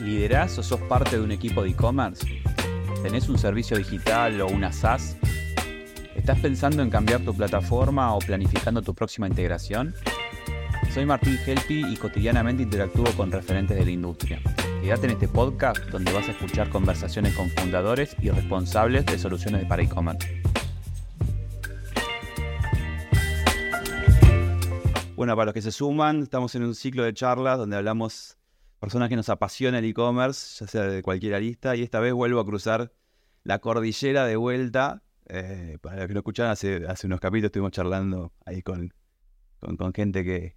¿Liderás o sos parte de un equipo de e-commerce? ¿Tenés un servicio digital o una SaaS? ¿Estás pensando en cambiar tu plataforma o planificando tu próxima integración? Soy Martín Helpi y cotidianamente interactúo con referentes de la industria. Quédate en este podcast donde vas a escuchar conversaciones con fundadores y responsables de soluciones para e-commerce. Bueno, para los que se suman, estamos en un ciclo de charlas donde hablamos personas que nos apasiona el e-commerce, ya sea de cualquier arista, y esta vez vuelvo a cruzar la cordillera de vuelta. Eh, para los que lo escucharon, hace, hace unos capítulos estuvimos charlando ahí con, con, gente que,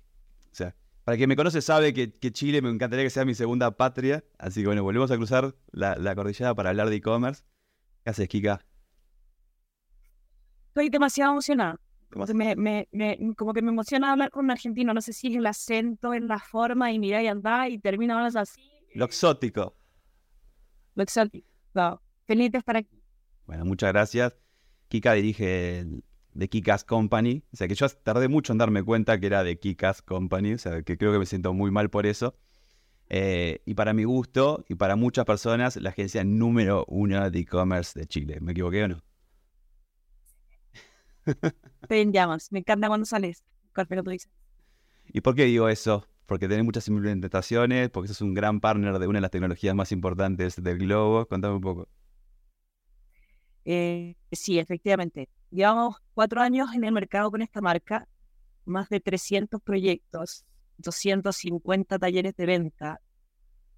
o sea, para quien me conoce sabe que, Chile me encantaría que sea mi segunda patria, así que bueno, volvemos a cruzar la, la cordillera para hablar de e-commerce. ¿Qué haces, Kika? Estoy demasiado emocionada. Me, me, me, como que me emociona hablar con un argentino, no sé si es el acento, en la forma, y mira y anda, y termina hablando así. Lo exótico. Lo exótico. No, feliz de estar aquí. Bueno, muchas gracias. Kika dirige el, de Kikas Company, o sea que yo tardé mucho en darme cuenta que era de Kikas Company, o sea que creo que me siento muy mal por eso. Eh, y para mi gusto, y para muchas personas, la agencia número uno de e-commerce de Chile. ¿Me equivoqué o no? Estoy en llamas. Me encanta cuando sales. tú dices. ¿Y por qué digo eso? Porque tenés muchas implementaciones, porque sos un gran partner de una de las tecnologías más importantes del globo. Contame un poco. Eh, sí, efectivamente. Llevamos cuatro años en el mercado con esta marca, más de 300 proyectos, 250 talleres de venta,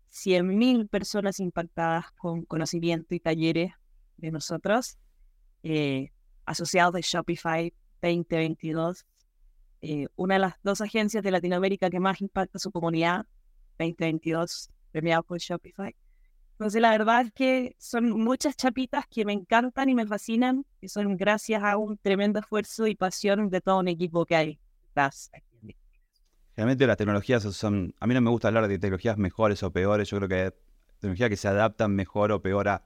100.000 personas impactadas con conocimiento y talleres de nosotros. Eh, asociados de Shopify 2022, eh, una de las dos agencias de Latinoamérica que más impacta su comunidad 2022, premiado por Shopify. Entonces, la verdad es que son muchas chapitas que me encantan y me fascinan, que son gracias a un tremendo esfuerzo y pasión de todo un equipo que hay Realmente las tecnologías son, a mí no me gusta hablar de tecnologías mejores o peores, yo creo que hay tecnologías que se adaptan mejor o peor a,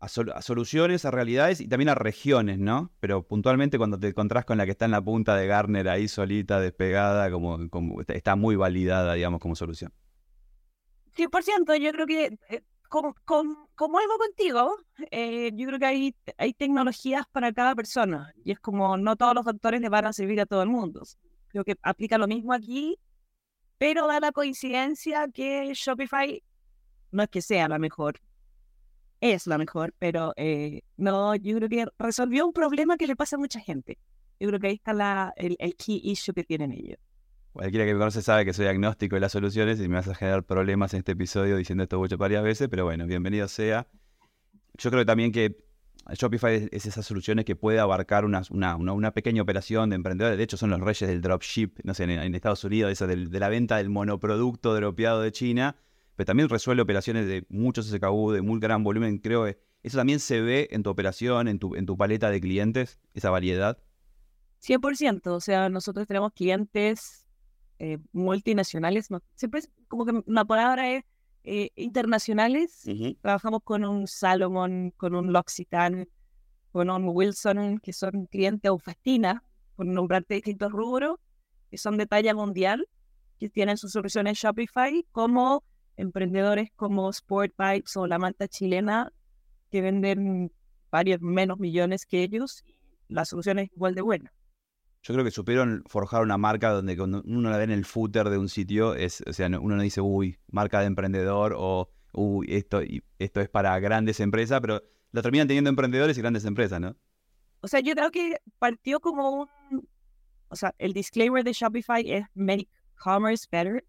a, soluciones, a realidades y también a regiones, ¿no? Pero puntualmente cuando te encontrás con la que está en la punta de Garner ahí solita, despegada, como, como está muy validada, digamos, como solución. 100%, yo creo que, eh, como, algo contigo, eh, yo creo que hay, hay tecnologías para cada persona y es como no todos los doctores le van a servir a todo el mundo. Creo que aplica lo mismo aquí, pero da la coincidencia que Shopify no es que sea la mejor, es la mejor, pero eh, no, yo creo que resolvió un problema que le pasa a mucha gente. Yo creo que ahí está la, el, key issue que tienen ellos. Cualquiera que me conoce sabe que soy agnóstico de las soluciones y me vas a generar problemas en este episodio diciendo esto mucho varias veces, pero bueno, bienvenido sea. Yo creo también que Shopify es esas soluciones que puede abarcar una, una, una, pequeña operación de emprendedores. De hecho, son los reyes del dropship, no sé, en, Estados Unidos, esa de, de, la venta del monoproducto dropeado de China pero también resuelve operaciones de muchos SKU, de muy gran volumen. Creo que eso también se ve en tu operación, en tu, en tu paleta de clientes, esa variedad. 100%, o sea, nosotros tenemos clientes eh, multinacionales, siempre es como que la palabra es eh, internacionales. Trabajamos con un Salomon, con un L'Occitane, con un Wilson, que son clientes Ufestina, con nombrarte distintos rubros, que son de talla mundial, que tienen sus soluciones Shopify, como emprendedores como Sport o la manta chilena que venden varios menos millones que ellos, la solución es igual de buena. Yo creo que supieron forjar una marca donde cuando uno la ve en el footer de un sitio, es, o sea, uno no dice, uy, marca de emprendedor o, uy, esto, esto es para grandes empresas, pero lo terminan teniendo emprendedores y grandes empresas, ¿no? O sea, yo creo que partió como un, o sea, el disclaimer de Shopify es make commerce better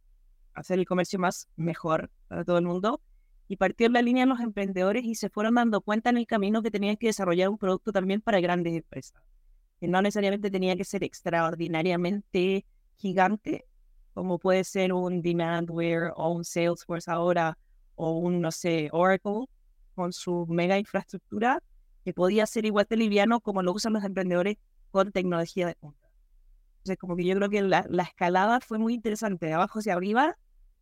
hacer el comercio más mejor para todo el mundo y partir la línea en los emprendedores y se fueron dando cuenta en el camino que tenían que desarrollar un producto también para grandes empresas. Que no necesariamente tenía que ser extraordinariamente gigante, como puede ser un Demandware o un Salesforce ahora, o un, no sé, Oracle con su mega infraestructura, que podía ser igual de liviano como lo usan los emprendedores con tecnología de punta. Entonces, como que yo creo que la, la, escalada fue muy interesante, de abajo hacia arriba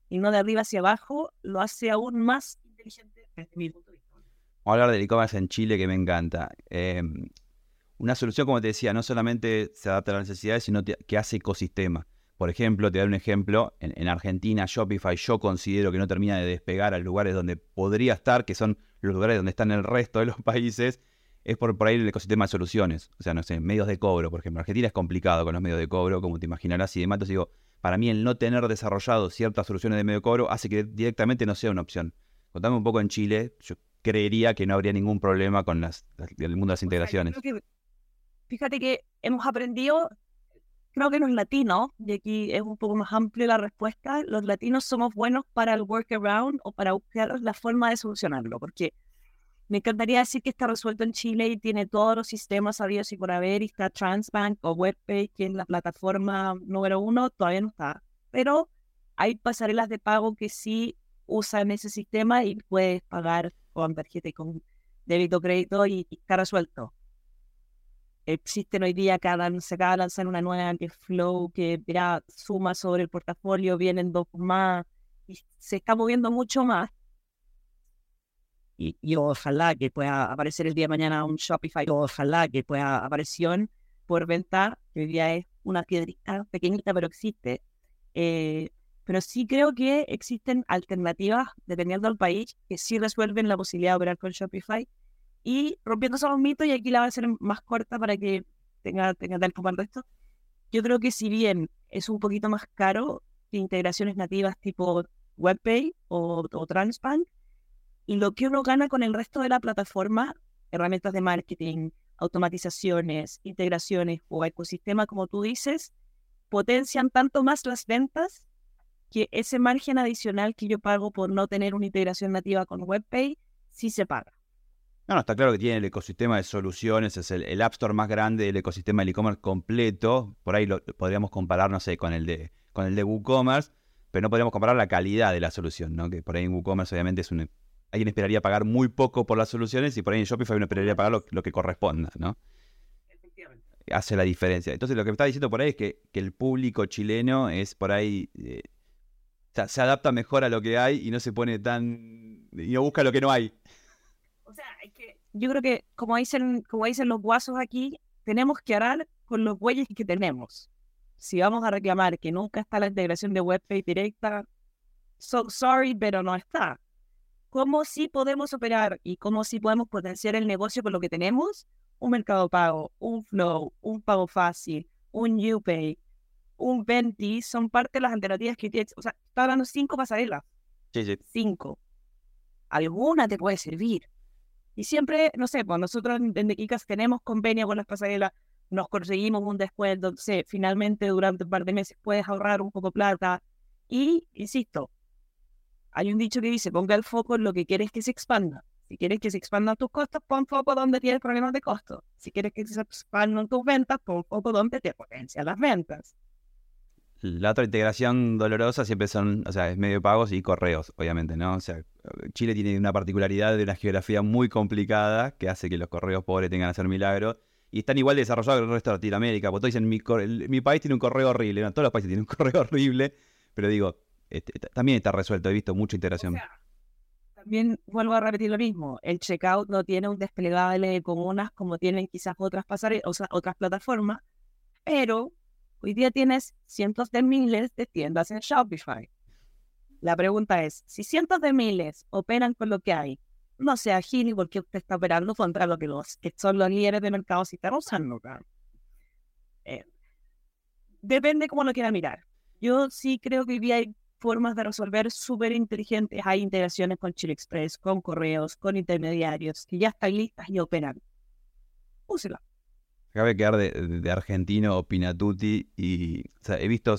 y no de arriba hacia abajo, lo hace aún más inteligente desde mi punto de vista. Vamos a hablar del e-commerce en Chile, que me encanta. Em, una solución, como te decía, no solamente se adapta a las necesidades, sino que hace ecosistema. por ejemplo, te doy un ejemplo, en, Argentina Shopify yo considero que no termina de despegar a lugares donde podría estar, que son los lugares donde están el resto de los países, es por, por ahí el ecosistema de soluciones. O sea, no sé, medios de cobro, por ejemplo. Argentina es complicado con los medios de cobro, como te imaginarás, y demás. Entonces digo, para mí el no tener desarrollado ciertas soluciones de medio de cobro hace que directamente no sea una opción. Contame un poco en Chile, yo creería que no habría ningún problema con las, el mundo de las integraciones. fíjate que hemos aprendido, creo que los latinos, y aquí es un poco más amplio la respuesta, los latinos somos buenos para el workaround o para buscar la forma de solucionarlo, porque me encantaría decir que está resuelto en Chile y tiene todos los sistemas habidos y por haber, está Transbank o WebPay, que es la plataforma número uno, todavía no está. Pero hay pasarelas de pago que sí usan ese sistema y puedes pagar con tarjeta y con débito crédito y, está resuelto. Existen hoy día, cada, se acaba de lanzar una nueva que Flow, que suma sobre el portafolio, vienen dos más, y se está moviendo mucho más y, ojalá que pueda aparecer el día de mañana un Shopify, ojalá que pueda aparecer por venta, que hoy día es una piedrita pequeñita, pero existe. Eh, pero sí creo que existen alternativas, dependiendo del país, que sí resuelven la posibilidad de operar con Shopify. Y rompiendo esos mitos, y aquí la voy a hacer más corta para que tenga, tenga tiempo para esto. Yo creo que si bien es un poquito más caro que integraciones nativas tipo WebPay o, o Transbank, y lo que uno gana con el resto de la plataforma, herramientas de marketing, automatizaciones, integraciones o ecosistema, como tú dices, potencian tanto más las ventas que ese margen adicional que yo pago por no tener una integración nativa con WebPay, sí se paga. No, no, está claro que tiene el ecosistema de soluciones, es el, App Store más grande del ecosistema del e-commerce completo. Por ahí lo, podríamos comparar, no sé, con el de con el de WooCommerce, pero no podríamos comparar la calidad de la solución, ¿no? Que por ahí en WooCommerce obviamente es un alguien esperaría pagar muy poco por las soluciones y por ahí en Shopify uno esperaría pagar lo, que corresponda, ¿no? Efectivamente. Hace la diferencia. Entonces lo que me está diciendo por ahí es que, el público chileno es por ahí... Eh, se adapta mejor a lo que hay y no se pone tan... y no busca lo que no hay. O sea, es que yo creo que como dicen, como dicen los guasos aquí, tenemos que orar con los bueyes que tenemos. Si vamos a reclamar que nunca está la integración de WebPay directa, so sorry, pero no está cómo sí podemos operar y cómo sí podemos potenciar el negocio con lo que tenemos, un mercado pago, un flow, un pago fácil, un UPay, un Venti, son parte de las alternativas que tienes. O sea, está hablando cinco pasarelas. Sí, sí. Cinco. Alguna te puede servir. Y siempre, no sé, cuando nosotros en Dequikas tenemos convenio con las pasarelas, nos conseguimos un descuento, sé, finalmente durante un par de meses puedes ahorrar un poco plata. Y, insisto, hay un dicho que dice, ponga el foco en lo que quieres que se expanda. Si quieres que se expandan tus costos, pon foco donde tienes problemas de costo. Si quieres que se expandan tus ventas, pon foco donde te potencian las ventas. La otra integración dolorosa siempre son, o sea, es medio pagos y correos, obviamente, ¿no? O sea, Chile tiene una particularidad de una geografía muy complicada que hace que los correos pobres tengan que hacer milagros. Y están igual desarrollados que el resto de Latinoamérica. Porque todos dicen, mi, mi país tiene un correo horrible. No, todos los países tienen un correo horrible. Pero digo, este, también está resuelto, he visto mucha integración. también vuelvo a repetir lo mismo, el checkout no tiene un desplegable comunas como tienen quizás otras pasarelas, o sea, otras plataformas, pero hoy día tienes cientos de miles de tiendas en Shopify. La pregunta es, si cientos de miles operan con lo que hay, no sea agil porque usted está operando contra lo que los que son los líderes de mercado si están usando. Eh, depende cómo lo quiera mirar. Yo sí creo que hoy día hay formas de resolver súper inteligentes. Hay integraciones con Chile Express, con correos, con intermediarios que ya están listas y operan. Úsela. Cabe quedar de, de, argentino Pinatuti y he visto,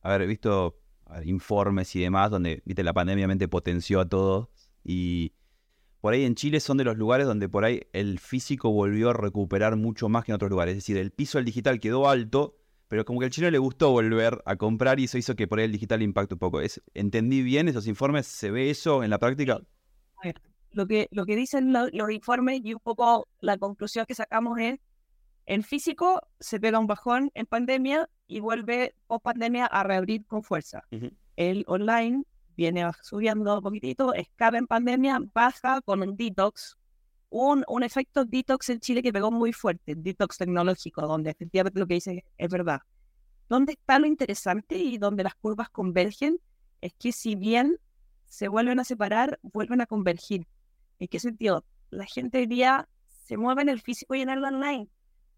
a ver, he visto informes y demás donde viste la pandemia potenció a todos y por ahí en Chile son de los lugares donde por ahí el físico volvió a recuperar mucho más que en otros lugares. Es decir, el piso del digital quedó alto, pero como que al chino le gustó volver a comprar y eso hizo que por ahí el digital impacte un poco. ¿Es, ¿Entendí bien esos informes? ¿Se ve eso en la práctica? Lo que, lo que dicen los informes y un poco la conclusión que sacamos es, en físico se pega un bajón en pandemia y vuelve post pandemia a reabrir con fuerza. El online viene subiendo un poquitito, escapa en pandemia, baja con un detox un, un efecto detox en Chile que pegó muy fuerte, detox tecnológico, donde efectivamente lo que dice es verdad. ¿Dónde está lo interesante y donde las curvas convergen? Es que si bien se vuelven a separar, vuelven a convergir. ¿En qué sentido? La gente hoy día se mueve en el físico y en el online.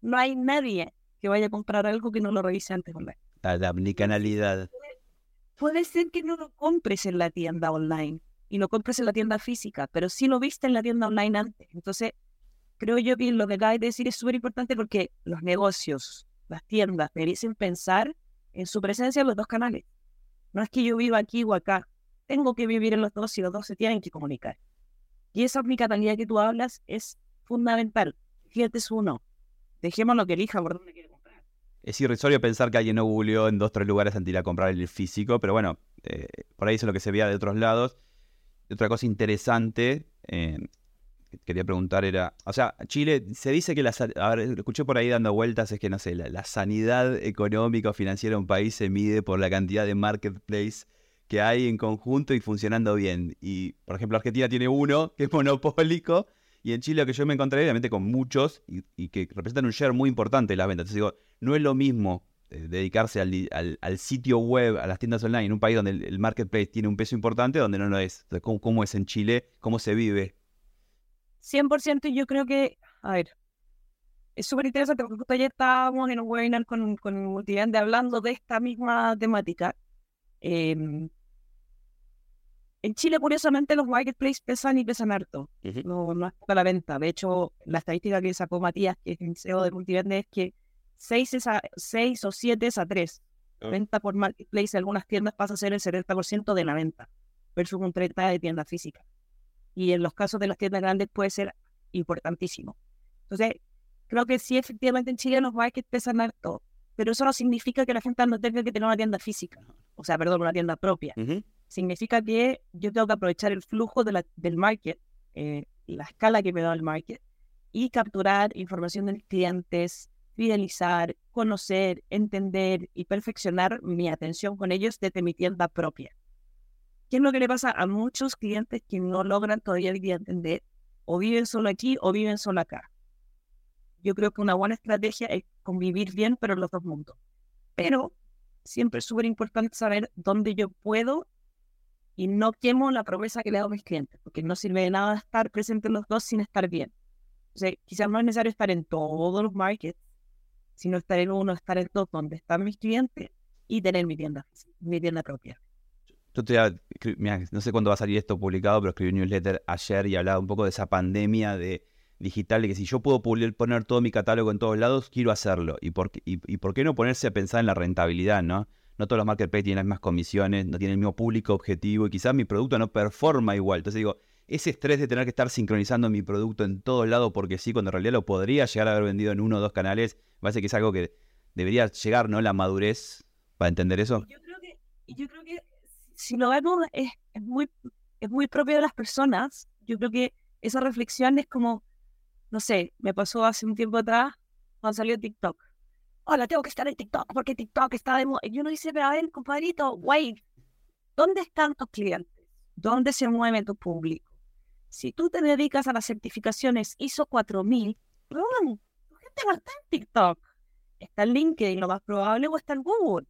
No hay nadie que vaya a comprar algo que no lo revise antes online. La omnicanalidad. Puede ser que no lo compres en la tienda online y lo compres en la tienda física, pero sí lo viste en la tienda online antes. Entonces, creo yo que lo que acabas de decir es súper importante porque los negocios, las tiendas, merecen pensar en su presencia en los dos canales. No es que yo viva aquí o acá. Tengo que vivir en los dos y los dos se tienen que comunicar. Y esa omnicanalidad que tú hablas es fundamental. Fíjate es uno. Dejemos lo que elija por dónde quiere comprar. Es irrisorio pensar que alguien no googleó en dos o tres lugares antes de ir a comprar el físico, pero bueno, eh, por ahí es lo que se veía de otros lados. Otra cosa interesante eh, que quería preguntar era, o sea, Chile se dice que la, a ver, escuché por ahí dando vueltas, es que no sé, la, sanidad económica o financiera de un país se mide por la cantidad de marketplace que hay en conjunto y funcionando bien. Y, por ejemplo, Argentina tiene uno que es monopólico y en Chile lo que yo me encontré, obviamente, con muchos y, que representan un share muy importante de las ventas. Entonces digo, no es lo mismo dedicarse al, sitio web, a las tiendas online, en un país donde el, marketplace tiene un peso importante, donde no lo es. ¿cómo, es en Chile? ¿Cómo se vive? 100% yo creo que, a ver, es súper interesante porque justo ayer estábamos en un webinar con, con Multivende hablando de esta misma temática. Eh, en Chile, curiosamente, los marketplaces pesan y pesan harto. no, no es para la venta. De hecho, la estadística que sacó Matías, que es el CEO de Multivende, es que 6, es a, 6 o 7 es a 3. Ah. Venta por marketplace algunas tiendas pasa a ser el 70% de la venta, versus un 30% de tienda física. Y en los casos de las tiendas grandes puede ser importantísimo. Entonces, creo que sí, efectivamente en Chile los marketplaces pesan harto, pero eso no significa que la gente no tenga que tener una tienda física. O sea, perdón, una tienda propia significa que yo tengo que aprovechar el flujo del market, eh, la escala que me da el market, y capturar información de mis clientes, fidelizar, conocer, entender y perfeccionar mi atención con ellos desde mi tienda propia. ¿Qué es lo que le pasa a muchos clientes que no logran todavía entender? O viven solo aquí o viven solo acá. Yo creo que una buena estrategia es convivir bien, pero en los dos mundos. Pero siempre es súper importante saber dónde yo puedo y no quemo la promesa que le hago a mis clientes, porque no sirve de nada estar presente en los dos sin estar bien. O sea, quizás no es necesario estar en todos los markets, sino estar en uno, estar en dos donde están mis clientes y tener mi tienda, mi tienda propia. Yo te, no sé cuándo va a salir esto publicado, pero escribí un newsletter ayer y hablaba un poco de esa pandemia de digital, de que si yo puedo poner todo mi catálogo en todos lados, quiero hacerlo. ¿Y por, y por qué no ponerse a pensar en la rentabilidad, no? no todos los marketplaces tienen las mismas comisiones, no tienen el mismo público objetivo y quizás mi producto no performa igual. Entonces digo, ese estrés de tener que estar sincronizando mi producto en todos lados porque sí, cuando en realidad lo podría llegar a haber vendido en uno o dos canales, me parece que es algo que debería llegar, ¿no? La madurez para entender eso. Yo creo que, yo creo que si lo vemos es, muy, es muy propio de las personas. Yo creo que esa reflexión es como, no sé, me pasó hace un tiempo atrás cuando salió TikTok hola, tengo que estar en TikTok porque TikTok está de moda. Y uno dice, pero a ver, compadrito, wait, ¿dónde están tus clientes? ¿Dónde se mueve tu público? Si tú te dedicas a las certificaciones ISO 4000, tu gente no está en TikTok. Está en LinkedIn, lo más probable, o está en Google.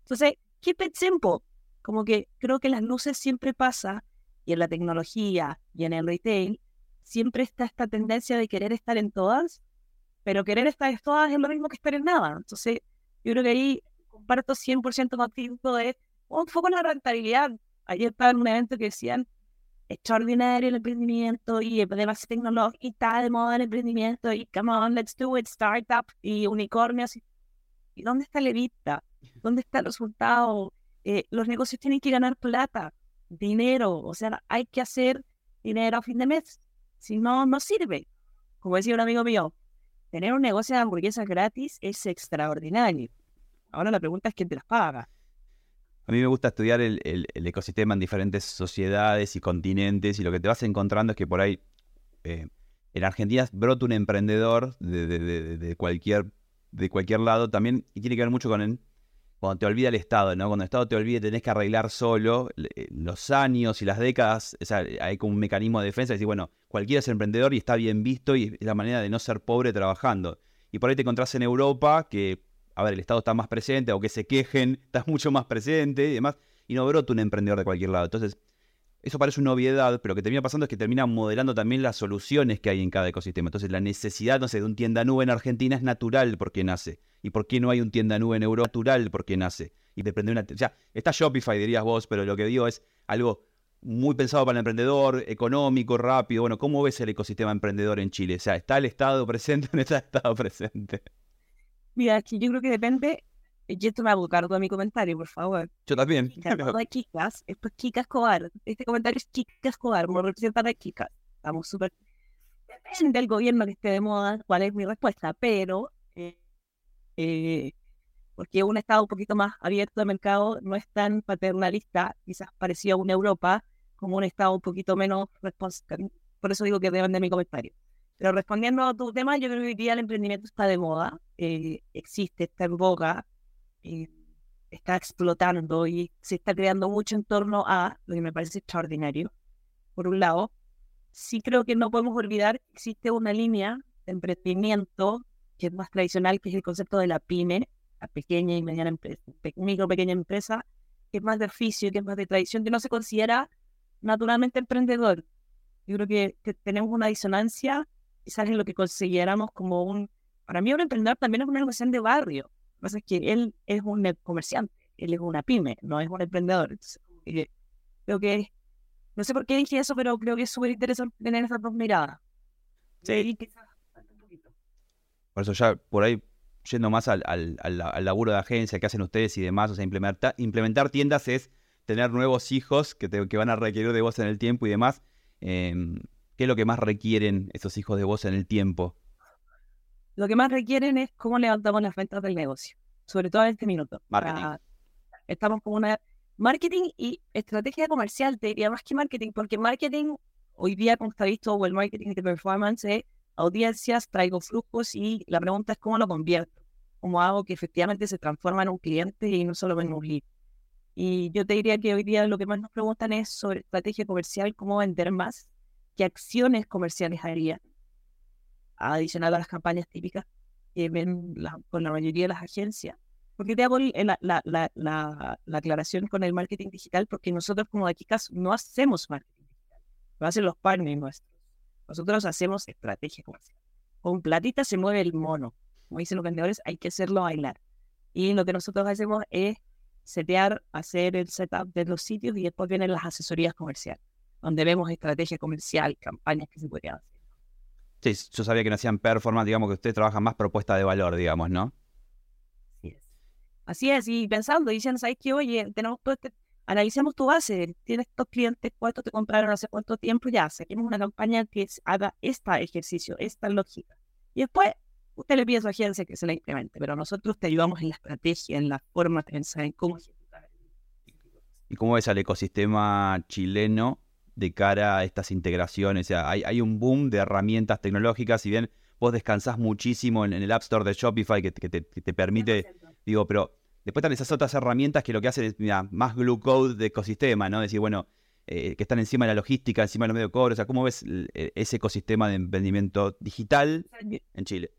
Entonces, keep it simple. Como que creo que las luces siempre pasa, y en la tecnología y en el retail, siempre está esta tendencia de querer estar en todas pero querer estar en todas es lo mismo que estar en nada. Entonces, yo creo que ahí comparto 100% contigo de un foco en la rentabilidad. Ayer estaba en un evento que decían extraordinario el emprendimiento y demás tecnológico y está de moda el emprendimiento y come on, let's do it, startup y unicornios. ¿Y dónde está la vista? ¿Dónde está el resultado? Eh, los negocios tienen que ganar plata, dinero, o sea, hay que hacer dinero a fin de mes. Si no, no sirve. Como decía un amigo mío, tener un negocio de hamburguesas gratis es extraordinario. Ahora la pregunta es quién te las paga. A mí me gusta estudiar el, ecosistema en diferentes sociedades y continentes y lo que te vas encontrando es que por ahí eh, en Argentina brota un emprendedor de, cualquier, de cualquier lado también y tiene que ver mucho con el, cuando te olvida el Estado, ¿no? Cuando el Estado te olvida tenés que arreglar solo eh, los años y las décadas, hay como un mecanismo de defensa, decir, bueno, cualquiera es emprendedor y está bien visto y es la manera de no ser pobre trabajando. Y por ahí te encontrás en Europa que a ver, el Estado está más presente, o que se quejen, está mucho más presente y demás, y no brota un emprendedor de cualquier lado. Entonces, eso parece una obviedad, pero lo que termina pasando es que termina modelando también las soluciones que hay en cada ecosistema. Entonces, la necesidad, no sé, de un tienda nube en Argentina es natural porque nace. ¿Y por qué no hay un tienda nube en Europa natural porque nace? Y depende de una. O sea, está Shopify, dirías vos, pero lo que digo es algo muy pensado para el emprendedor, económico, rápido. Bueno, ¿cómo ves el ecosistema emprendedor en Chile? O sea, ¿está el Estado presente o no está el Estado presente? Mira, que yo creo que depende y esto me a buscar todo mi comentario, por favor. Yo también. de Kikas, esto es Kika Escobar. Este comentario es Kika Escobar, como representante de Kika. Estamos súper... Depende del gobierno que esté de moda, cuál es mi respuesta, pero... Eh, eh, porque un Estado un poquito más abierto de mercado no es tan paternalista, quizás parecido a una Europa, como un Estado un poquito menos responsable. Por eso digo que depende de mi comentario. Pero respondiendo a tu tema, yo creo que hoy día el emprendimiento está de moda, eh, existe, está en boga, eh, está explotando y se está creando mucho en torno a lo que me parece extraordinario. Por un lado, sí creo que no podemos olvidar que existe una línea de emprendimiento que es más tradicional, que es el concepto de la pyme, la pequeña y mediana empresa, micro pequeña empresa, que es más de oficio, que es más de tradición, que no se considera naturalmente emprendedor. Yo creo que, tenemos una disonancia, quizás en lo que consideramos como un, para mí un emprendedor también es una relación de barrio, lo que pasa es que él es un comerciante, él es una pyme, no es un emprendedor. creo que, no sé por qué dije eso, pero creo que es súper interesante tener esas dos miradas. Sí. Por eso ya por ahí, yendo más al, al, al, laburo de agencia que hacen ustedes y demás, o sea, implementar, implementar tiendas es tener nuevos hijos que, te, que van a requerir de vos en el tiempo y demás. Em, ¿Qué es lo que más requieren esos hijos de vos en el tiempo? Lo que más requieren es cómo levantamos las ventas del negocio, sobre todo en este minuto. Marketing. estamos con una marketing y estrategia comercial, te diría más que marketing, porque marketing hoy día, como está visto, o el marketing de performance es audiencias, traigo flujos y la pregunta es cómo lo convierto, cómo hago que efectivamente se transforma en un cliente y no solo en un lead. Y yo te diría que hoy día lo que más nos preguntan es sobre estrategia comercial, cómo vender más, qué acciones comerciales haría, adicional a las campañas típicas que ven con la mayoría de las agencias. Porque te hago la, la, la, la, aclaración con el marketing digital? Porque nosotros como Dakikas no hacemos marketing digital, lo hacen los partners nuestros. Nosotros hacemos estrategia comercial. Con platita se mueve el mono. Como dicen los vendedores, hay que hacerlo bailar. Y lo que nosotros hacemos es setear, hacer el setup de los sitios y después vienen las asesorías comerciales, donde vemos estrategia comercial, campañas que se podrían hacer. Sí, yo sabía que no hacían performance, digamos que ustedes trabajan más propuesta de valor, digamos, ¿no? Así es. Así es, y pensando, dicen, ¿sabes qué? Oye, tenemos todo este, analicemos tu base, tienes estos clientes, cuántos te compraron hace cuánto tiempo, ya, saquemos una campaña que haga este ejercicio, esta lógica. Y después, usted le pide a su agencia que se la implemente, pero nosotros te ayudamos en la estrategia, en la forma de pensar, en cómo ejecutar. ¿Y cómo ves al ecosistema chileno de cara a estas integraciones. O sea, hay, un boom de herramientas tecnológicas, si bien vos descansás muchísimo en, el App Store de Shopify que, te, permite, digo, pero después están esas otras herramientas que lo que hacen es más glue code de ecosistema, ¿no? Decir, bueno, eh, que están encima de la logística, encima de los medios de cobro. O sea, ¿cómo ves e, ese ecosistema de emprendimiento digital en Chile?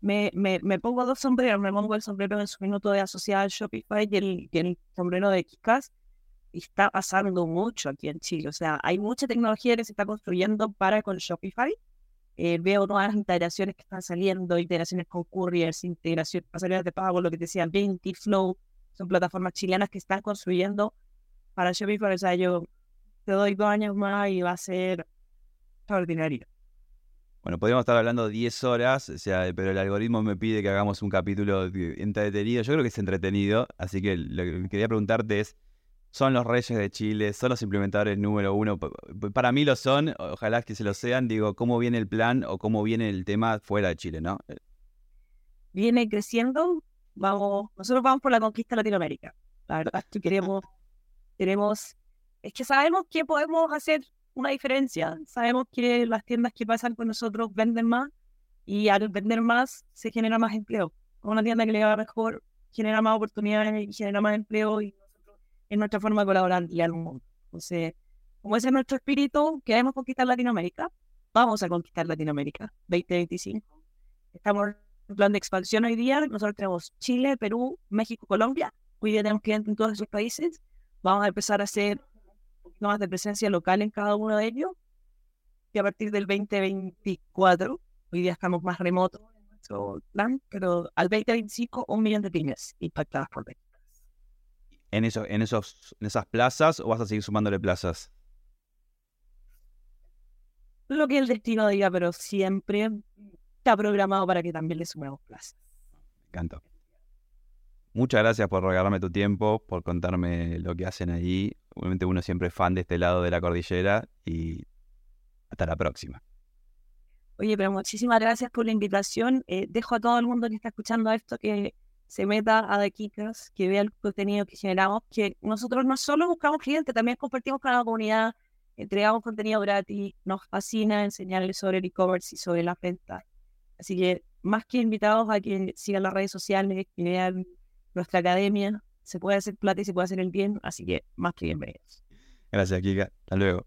Me, me, me, pongo dos sombreros, me pongo el sombrero en su minuto de asociada Shopify y el, y el sombrero de Kikas está pasando mucho aquí en Chile. O sea, hay mucha tecnología que se está construyendo para con Shopify. Eh, veo las integraciones que están saliendo, integraciones con couriers, integraciones, pasarelas de pago, lo que te decía, Vinti, Flow, son plataformas chilenas que están construyendo para Shopify. O sea, yo te doy dos años más y va a ser extraordinario. Bueno, podríamos estar hablando 10 horas, o sea, pero el algoritmo me pide que hagamos un capítulo entretenido. Yo creo que es entretenido, así que lo que quería preguntarte es, son los reyes de Chile, son los implementadores número uno. Para mí lo son, ojalá que se lo sean. Digo, ¿cómo viene el plan o cómo viene el tema fuera de Chile, no? Viene creciendo. Vamos, nosotros vamos por la conquista de Latinoamérica. La verdad que queremos, queremos, es que sabemos que podemos hacer una diferencia. Sabemos que las tiendas que pasan con nosotros venden más y al vender más se genera más empleo. Una tienda que le va mejor genera más oportunidades y genera más empleo y es nuestra forma de colaborar y al mundo. Entonces, como ese es nuestro espíritu, queremos conquistar Latinoamérica, vamos a conquistar Latinoamérica 2025. Estamos En plan de expansión hoy día, nosotros tenemos Chile, Perú, México, Colombia. Hoy día tenemos clientes en todos esos países. Vamos a empezar a hacer más de presencia local en cada uno de ellos. Y a partir del 2024, hoy día estamos más remotos en nuestro plan, pero al 2025 un millón de pymes impactadas por ventas. ¿En, eso, en, esos, ¿En esas plazas o vas a seguir sumándole plazas? Lo que el destino diga, pero siempre está programado para que también le sumemos plazas. Me encanta. Muchas gracias por regalarme tu tiempo, por contarme lo que hacen ahí. Obviamente uno siempre es fan de este lado de la cordillera y hasta la próxima. Oye, pero muchísimas gracias por la invitación. Eh, dejo a todo el mundo que está escuchando esto que se meta a Daquitas, que vea el contenido que generamos, que nosotros no solo buscamos clientes, también compartimos con la comunidad, entregamos contenido gratis, nos fascina enseñarles sobre el e-commerce y sobre la venta. Así que más que invitados a que sigan las redes sociales, que vean nuestra academia. Se puede hacer plata y se puede hacer el bien, así que más que bienvenidos. Gracias, Kika. Hasta luego.